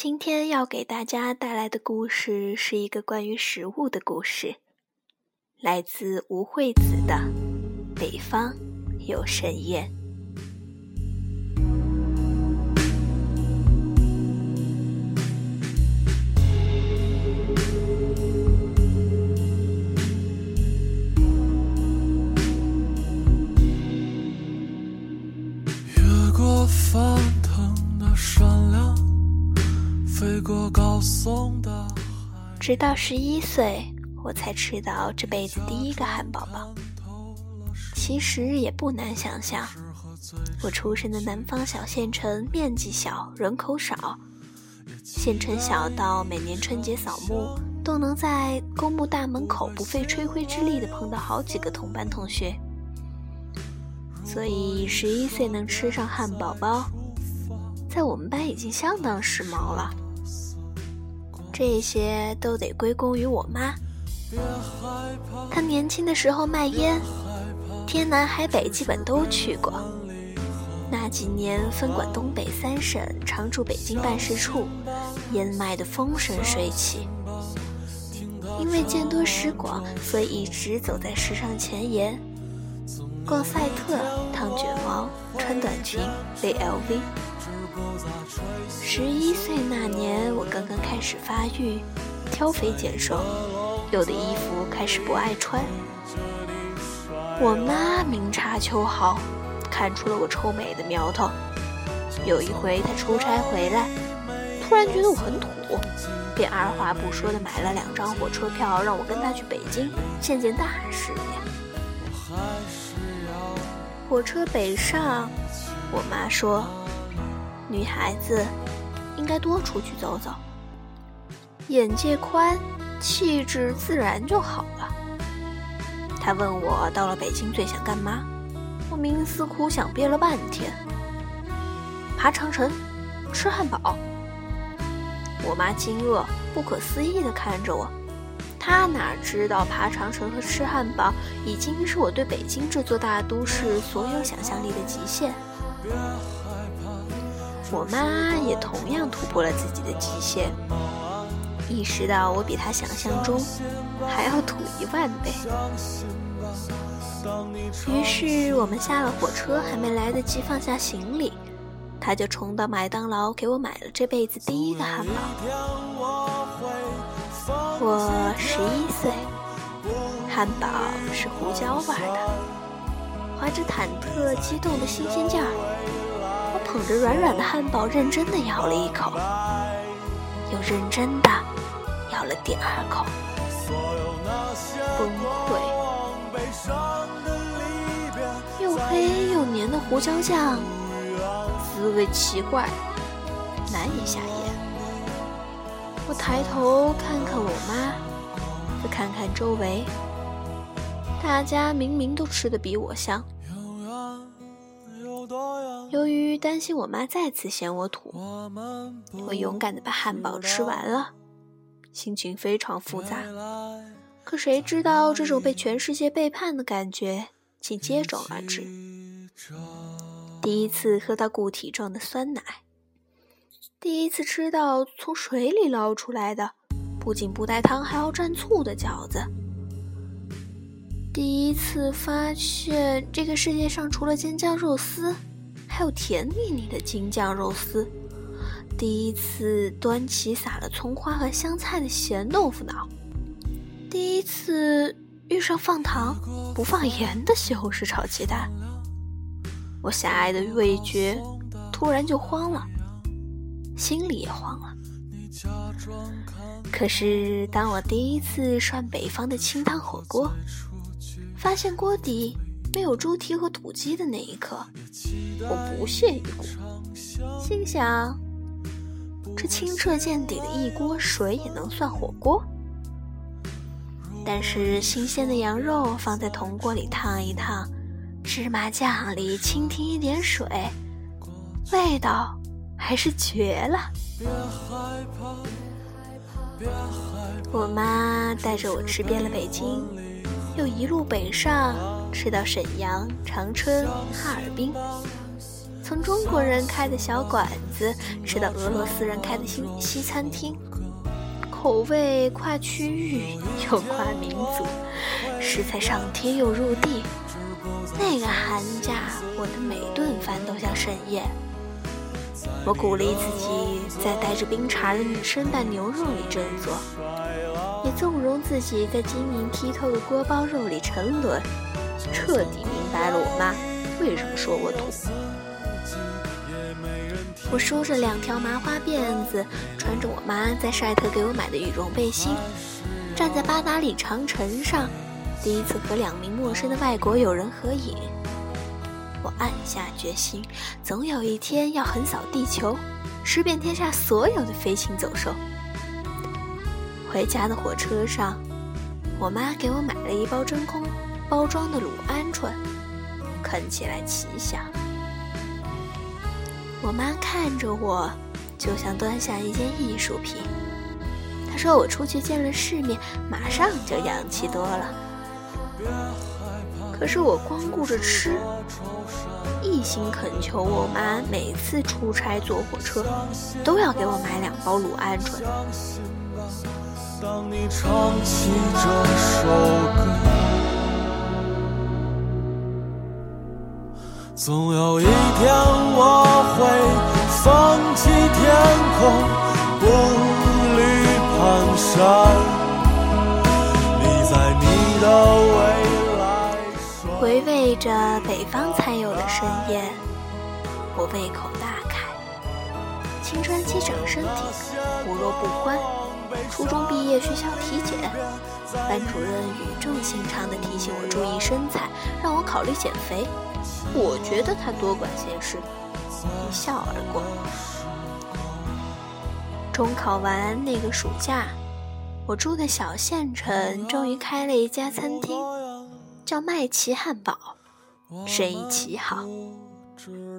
今天要给大家带来的故事是一个关于食物的故事，来自吴惠子的《北方有神宴》。直到十一岁，我才吃到这辈子第一个汉堡包。其实也不难想象，我出生的南方小县城面积小，人口少，县城小到每年春节扫墓都能在公墓大门口不费吹灰之力的碰到好几个同班同学。所以十一岁能吃上汉堡包，在我们班已经相当时髦了。这些都得归功于我妈。她年轻的时候卖烟，天南海北基本都去过。那几年分管东北三省，常驻北京办事处，烟卖得风生水起。因为见多识广，所以一直走在时尚前沿，逛赛特，烫卷毛，穿短裙，背 LV。十一岁那年，我刚刚开始发育，挑肥拣瘦，有的衣服开始不爱穿。我妈明察秋毫，看出了我臭美的苗头。有一回她出差回来，突然觉得我很土，便二话不说的买了两张火车票，让我跟她去北京见见大世面。火车北上，我妈说。女孩子应该多出去走走，眼界宽，气质自然就好了。他问我到了北京最想干嘛，我冥思苦想憋了半天，爬长城，吃汉堡。我妈惊愕、不可思议地看着我，她哪知道爬长城和吃汉堡已经是我对北京这座大都市所有想象力的极限。我妈也同样突破了自己的极限，意识到我比她想象中还要土一万倍。于是我们下了火车，还没来得及放下行李，她就冲到麦当劳给我买了这辈子第一个汉堡。我十一岁，汉堡是胡椒味儿的，怀着忐忑、激动的新鲜劲儿。捧着软软的汉堡，认真的咬了一口，又认真的咬了第二口，崩溃。又黑又黏的胡椒酱，滋味奇怪，难以下咽。我抬头看看我妈，再看看周围，大家明明都吃的比我香。担心我妈再次嫌我土，我勇敢的把汉堡吃完了，心情非常复杂。可谁知道这种被全世界背叛的感觉竟接踵而至。第一次喝到固体状的酸奶，第一次吃到从水里捞出来的，不仅不带汤还要蘸醋的饺子，第一次发现这个世界上除了尖椒肉丝。还有甜腻腻的京酱肉丝，第一次端起撒了葱花和香菜的咸豆腐脑，第一次遇上放糖不放盐的西红柿炒鸡蛋，我狭隘的味觉突然就慌了，心里也慌了。可是当我第一次涮北方的清汤火锅，发现锅底。没有猪蹄和土鸡的那一刻，我不屑一顾，心想：这清澈见底的一锅水也能算火锅？但是新鲜的羊肉放在铜锅里烫一烫，芝麻酱里蜻蜓一点水，味道还是绝了。我妈带着我吃遍了北京，又一路北上。吃到沈阳、长春、哈尔滨，从中国人开的小馆子吃到俄罗斯人开的西西餐厅，口味跨区域又跨民族，食材上天又入地。那个寒假，我的每顿饭都像盛宴。我鼓励自己在带着冰碴的女生蛋牛肉里振作，也纵容自己在晶莹剔透的锅包肉里沉沦，彻底明白了我妈为什么说我土。我梳着两条麻花辫子，穿着我妈在晒特给我买的羽绒背心，站在八达岭长城上，第一次和两名陌生的外国友人合影。我暗下决心，总有一天要横扫地球，吃遍天下所有的飞禽走兽。回家的火车上，我妈给我买了一包真空包装的卤鹌鹑，啃起来奇香。我妈看着我，就像端下一件艺术品。她说我出去见了世面，马上就洋气多了。可是我光顾着吃，一心恳求我妈每次出差坐火车都要给我买两包卤鹌鹑。总有一天我会放弃天空，步履蹒跚，立在你的未。回味着北方才有的盛宴，我胃口大开。青春期长身体，胡萝卜欢。初中毕业学校体检，班主任语重心长地提醒我注意身材，让我考虑减肥。我觉得他多管闲事，一笑而过。中考完那个暑假，我住的小县城终于开了一家餐厅。叫麦奇汉堡，生意奇好。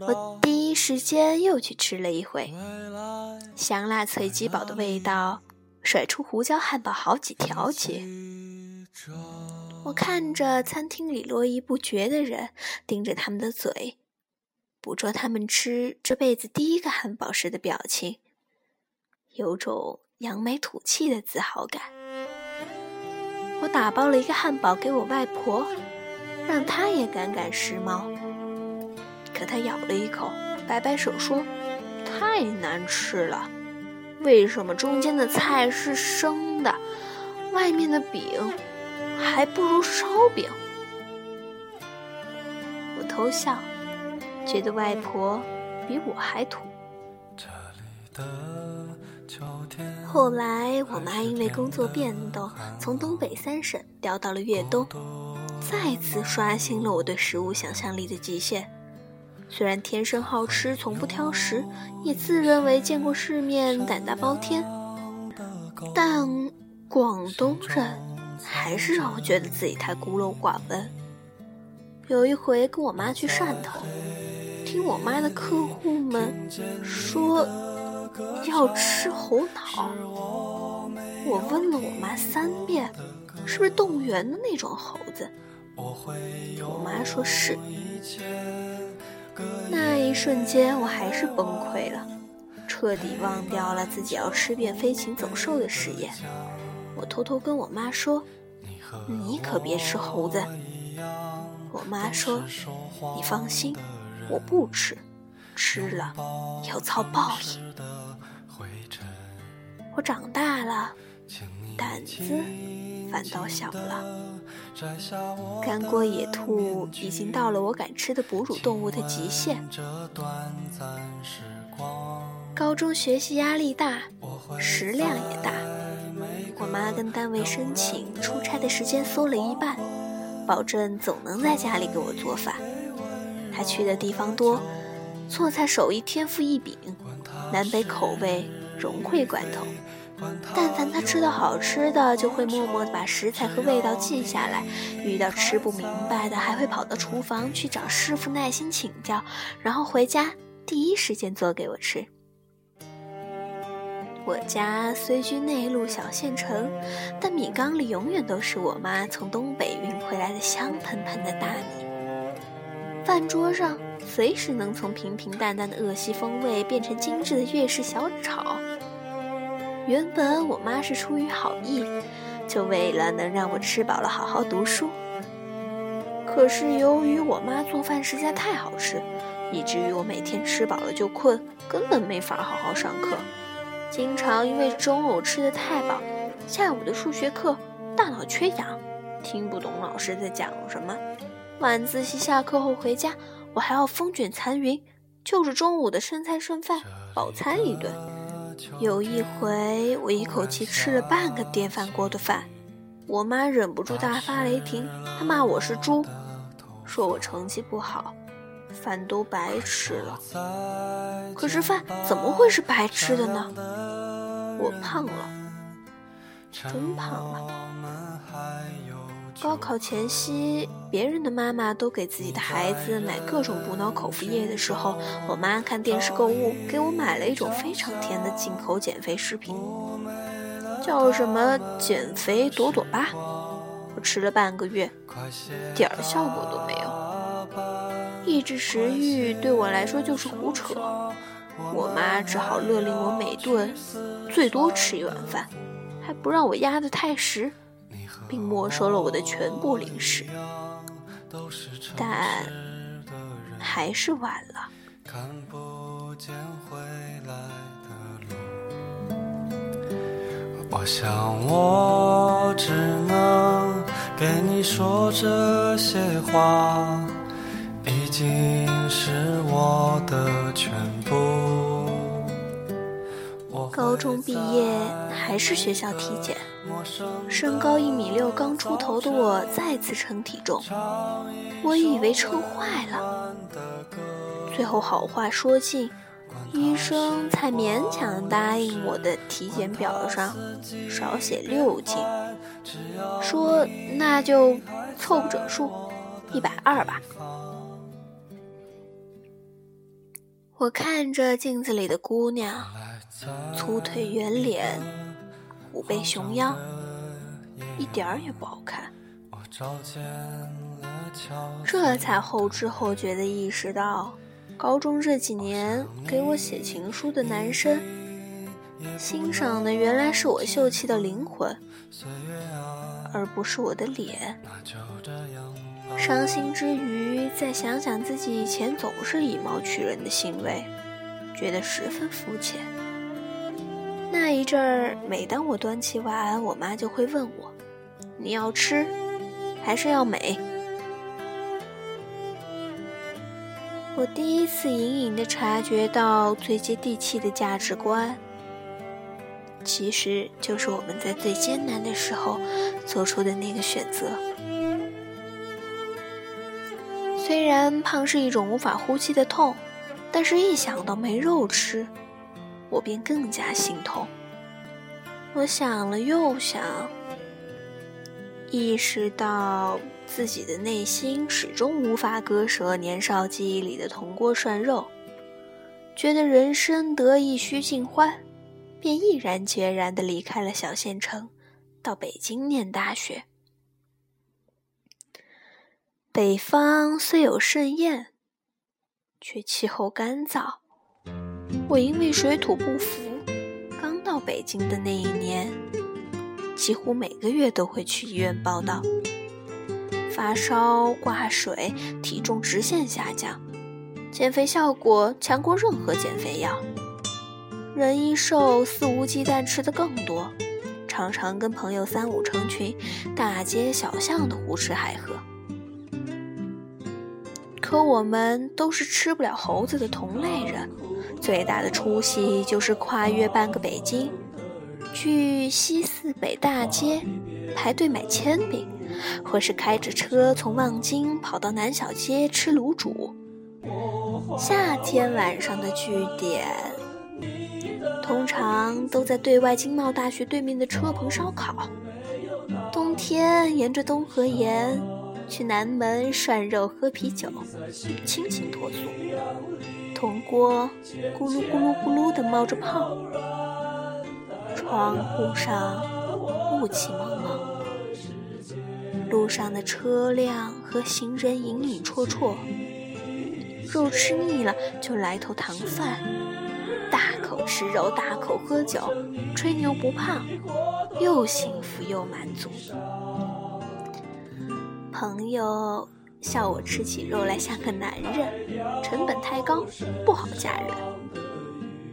我第一时间又去吃了一回，香辣脆鸡堡的味道，甩出胡椒汉堡好几条街。我看着餐厅里络绎不绝的人，盯着他们的嘴，捕捉他们吃这辈子第一个汉堡时的表情，有种扬眉吐气的自豪感。我打包了一个汉堡给我外婆，让她也赶赶时髦。可她咬了一口，摆摆手说：“太难吃了，为什么中间的菜是生的，外面的饼还不如烧饼？”我偷笑，觉得外婆比我还土。后来，我妈因为工作变动，从东北三省调到了粤东，再次刷新了我对食物想象力的极限。虽然天生好吃，从不挑食，也自认为见过世面，胆大包天，但广东人还是让我觉得自己太孤陋寡闻。有一回跟我妈去汕头，听我妈的客户们说。要吃猴脑，我问了我妈三遍，是不是动物园的那种猴子？我妈说是。那一瞬间，我还是崩溃了，彻底忘掉了自己要吃遍飞禽走兽的誓言。我偷偷跟我妈说：“你可别吃猴子。”我妈说：“你放心，我不吃，吃了要遭报应。”我长大了，胆子反倒小了。干锅野兔已经到了我敢吃的哺乳动物的极限。高中学习压力大，食量也大。我妈跟单位申请出差的时间缩了一半，保证总能在家里给我做饭。她去的地方多，做菜手艺天赋异禀，南北口味融会贯通。但凡他吃到好吃的，就会默默地把食材和味道记下来；遇到吃不明白的，还会跑到厨房去找师傅耐心请教，然后回家第一时间做给我吃。我家虽居内陆小县城，但米缸里永远都是我妈从东北运回来的香喷喷的大米。饭桌上随时能从平平淡淡的鄂西风味变成精致的粤式小炒。原本我妈是出于好意，就为了能让我吃饱了好好读书。可是由于我妈做饭实在太好吃，以至于我每天吃饱了就困，根本没法好好上课。经常因为中午吃的太饱，下午的数学课大脑缺氧，听不懂老师在讲什么。晚自习下课后回家，我还要风卷残云，就着中午的剩菜剩饭饱餐一顿。有一回，我一口气吃了半个电饭锅的饭，我妈忍不住大发雷霆，她骂我是猪，说我成绩不好，饭都白吃了。可是饭怎么会是白吃的呢？我胖了，真胖了。高考前夕，别人的妈妈都给自己的孩子买各种补脑口服液的时候，我妈看电视购物，给我买了一种非常甜的进口减肥食品，叫什么“减肥朵朵巴”。我吃了半个月，点儿效果都没有。抑制食欲对我来说就是胡扯，我妈只好勒令我每顿最多吃一碗饭，还不让我压得太实。并没收了我的全部零食，但还是晚了。我想我只能给你说这些话，已经是我的全部。高中毕业还是学校体检，身高一米六刚出头的我再次称体重，我以为称坏了，最后好话说尽，医生才勉强答应我的体检表上少写六斤，说那就凑个整数，一百二吧。我看着镜子里的姑娘。粗腿圆脸，虎背熊腰，一点儿也不好看。这才后知后觉地意识到，高中这几年给我写情书的男生，欣赏的原来是我秀气的灵魂，而不是我的脸。伤心之余，再想想自己以前总是以貌取人的行为，觉得十分肤浅。那一阵儿，每当我端起碗，我妈就会问我：“你要吃，还是要美？”我第一次隐隐的察觉到最接地气的价值观，其实就是我们在最艰难的时候做出的那个选择。虽然胖是一种无法呼吸的痛，但是一想到没肉吃，我便更加心痛。我想了又想，意识到自己的内心始终无法割舍年少记忆里的铜锅涮肉，觉得人生得意须尽欢，便毅然决然地离开了小县城，到北京念大学。北方虽有盛宴，却气候干燥。我因为水土不服，到北京的那一年，几乎每个月都会去医院报道，发烧、挂水，体重直线下降，减肥效果强过任何减肥药。人一瘦，肆无忌惮吃的更多，常常跟朋友三五成群，大街小巷的胡吃海喝。可我们都是吃不了猴子的同类人。最大的出息就是跨越半个北京，去西四北大街排队买铅笔，或是开着车从望京跑到南小街吃卤煮。夏天晚上的据点，通常都在对外经贸大学对面的车棚烧烤；冬天沿着东河沿去南门涮肉喝啤酒，清新脱俗。铜锅咕噜咕噜咕噜地冒着泡，窗户上雾气蒙蒙，路上的车辆和行人影影绰绰，肉吃腻了就来头糖饭，大口吃肉，大口喝酒，吹牛不胖，又幸福又满足。朋友笑我吃起肉来像个男人，成本太高，不好嫁人。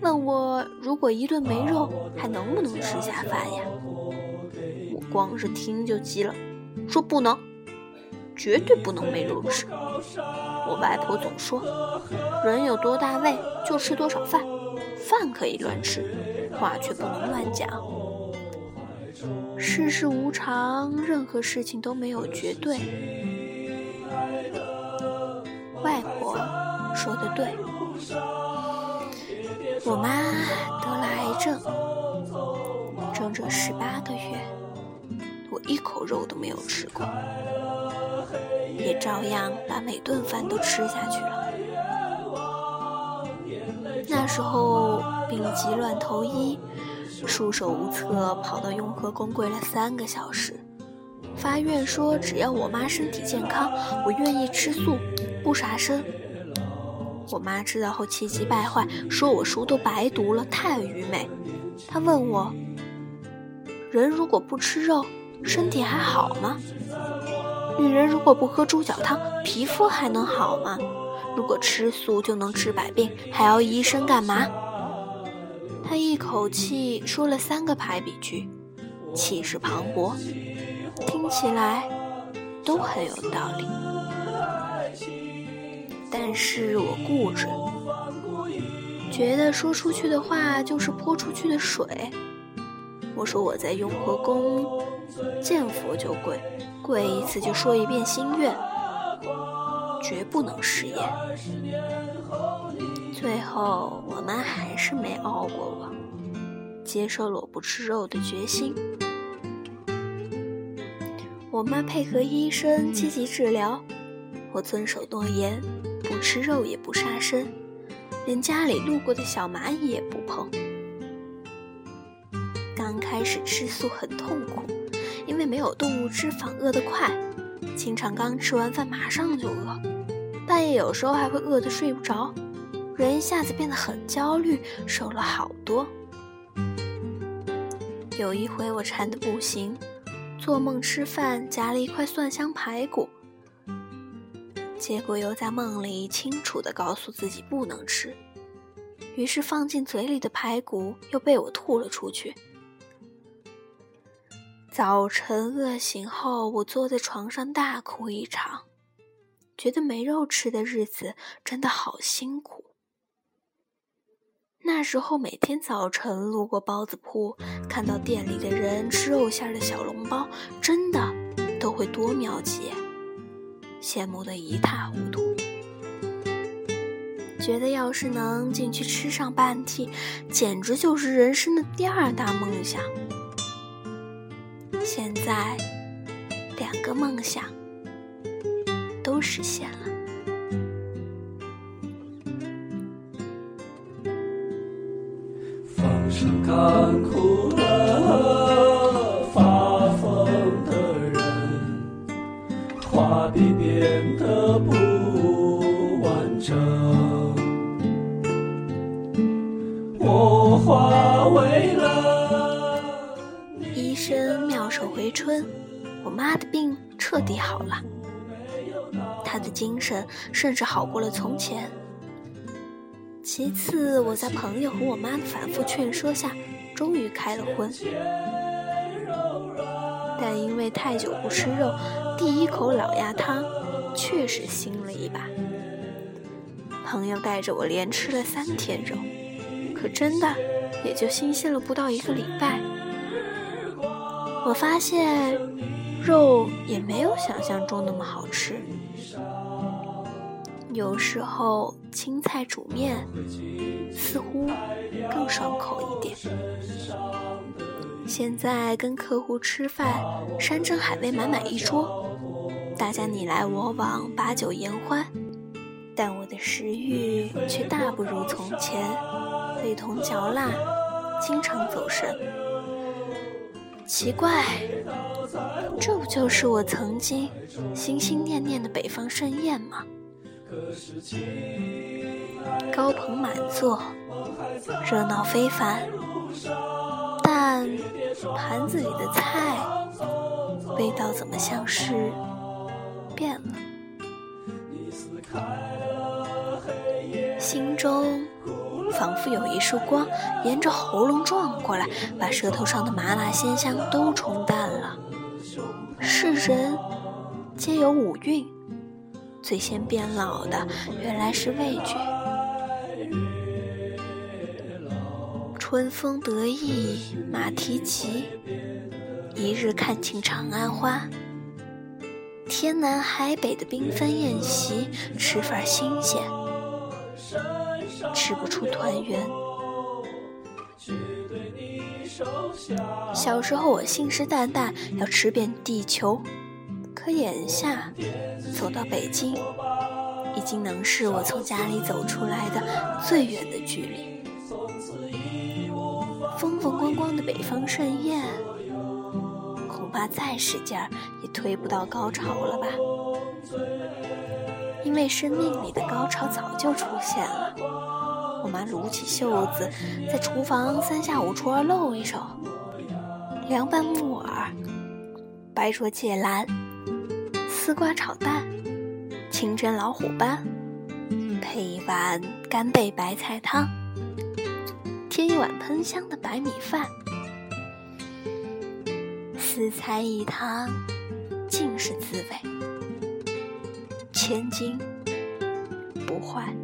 问我如果一顿没肉，还能不能吃下饭呀？我光是听就急了，说不能，绝对不能没肉吃。我外婆总说，人有多大胃就吃多少饭，饭可以乱吃，话却不能乱讲。世事无常，任何事情都没有绝对。外婆说的对，我妈得了癌症，整整十八个月，我一口肉都没有吃过，也照样把每顿饭都吃下去了。那时候病急乱投医。束手无策，跑到雍和宫跪了三个小时。发愿说，只要我妈身体健康，我愿意吃素，不杀生。我妈知道后气急败坏，说我书都白读了，太愚昧。她问我，人如果不吃肉，身体还好吗？女人如果不喝猪脚汤，皮肤还能好吗？如果吃素就能治百病，还要医生干嘛？她一口气说了三个排比句，气势磅礴，听起来都很有道理。但是我固执，觉得说出去的话就是泼出去的水。我说我在雍和宫见佛就跪，跪一次就说一遍心愿，绝不能食言。最后，我妈还是没熬过我，接受了我不吃肉的决心。我妈配合医生积极治疗，我遵守诺言，吃肉也不杀生，连家里路过的小蚂蚁也不碰。刚开始吃素很痛苦，因为没有动物脂肪，饿得快，经常刚吃完饭马上就饿，半夜有时候还会饿得睡不着。人一下子变得很焦虑，瘦了好多。有一回我馋得不行，做梦吃饭夹了一块蒜香排骨，结果又在梦里清楚地告诉自己不能吃，于是放进嘴里的排骨又被我吐了出去。早晨饿醒后，我坐在床上大哭一场，觉得没肉吃的日子真的好辛苦。那时候每天早晨路过包子铺，看到店里的人吃肉馅的小笼包，真的都会多瞄几眼，羡慕得一塌糊涂。觉得要是能进去吃上半屉，简直就是人生的第二大梦想。现在，两个梦想都实现了。看哭了手回春，我妈的病彻底好了，她的精神甚至好过了从前。其次，我在朋友和我妈的反复劝说下，终于开了荤。但因为太久不吃肉，第一口老鸭汤确实腥了一把。朋友带着我连吃了三天肉，可真的也就新鲜了不到一个礼拜。我发现肉也没有想象中那么好吃。有时候青菜煮面似乎更爽口一点。现在跟客户吃饭，山珍海味满满一桌，大家你来我往，把酒言欢，但我的食欲却大不如从前，味同嚼蜡，经常走神。奇怪，这不就是我曾经心心念念的北方盛宴吗？高朋满座，热闹非凡，但盘子里的菜味道怎么像是变了？心中仿佛有一束光沿着喉咙撞过来，把舌头上的麻辣鲜香都冲淡了。世人皆有五蕴，最先变老的原来是味觉。春风得意马蹄疾，一日看尽长安花。天南海北的缤纷宴席，吃法新鲜，吃不出团圆。小时候我信誓旦旦要吃遍地球，可眼下走到北京，已经能是我从家里走出来的最远的距离。风风光光的北方盛宴，恐怕再使劲儿也推不到高潮了吧？因为生命里的高潮早就出现了。我妈撸起袖子，在厨房三下五除二露一手：凉拌木耳、白灼芥兰、丝瓜炒蛋、清蒸老虎斑，配一碗干贝白菜汤。添一碗喷香的白米饭，四菜一汤，尽是滋味，千金不换。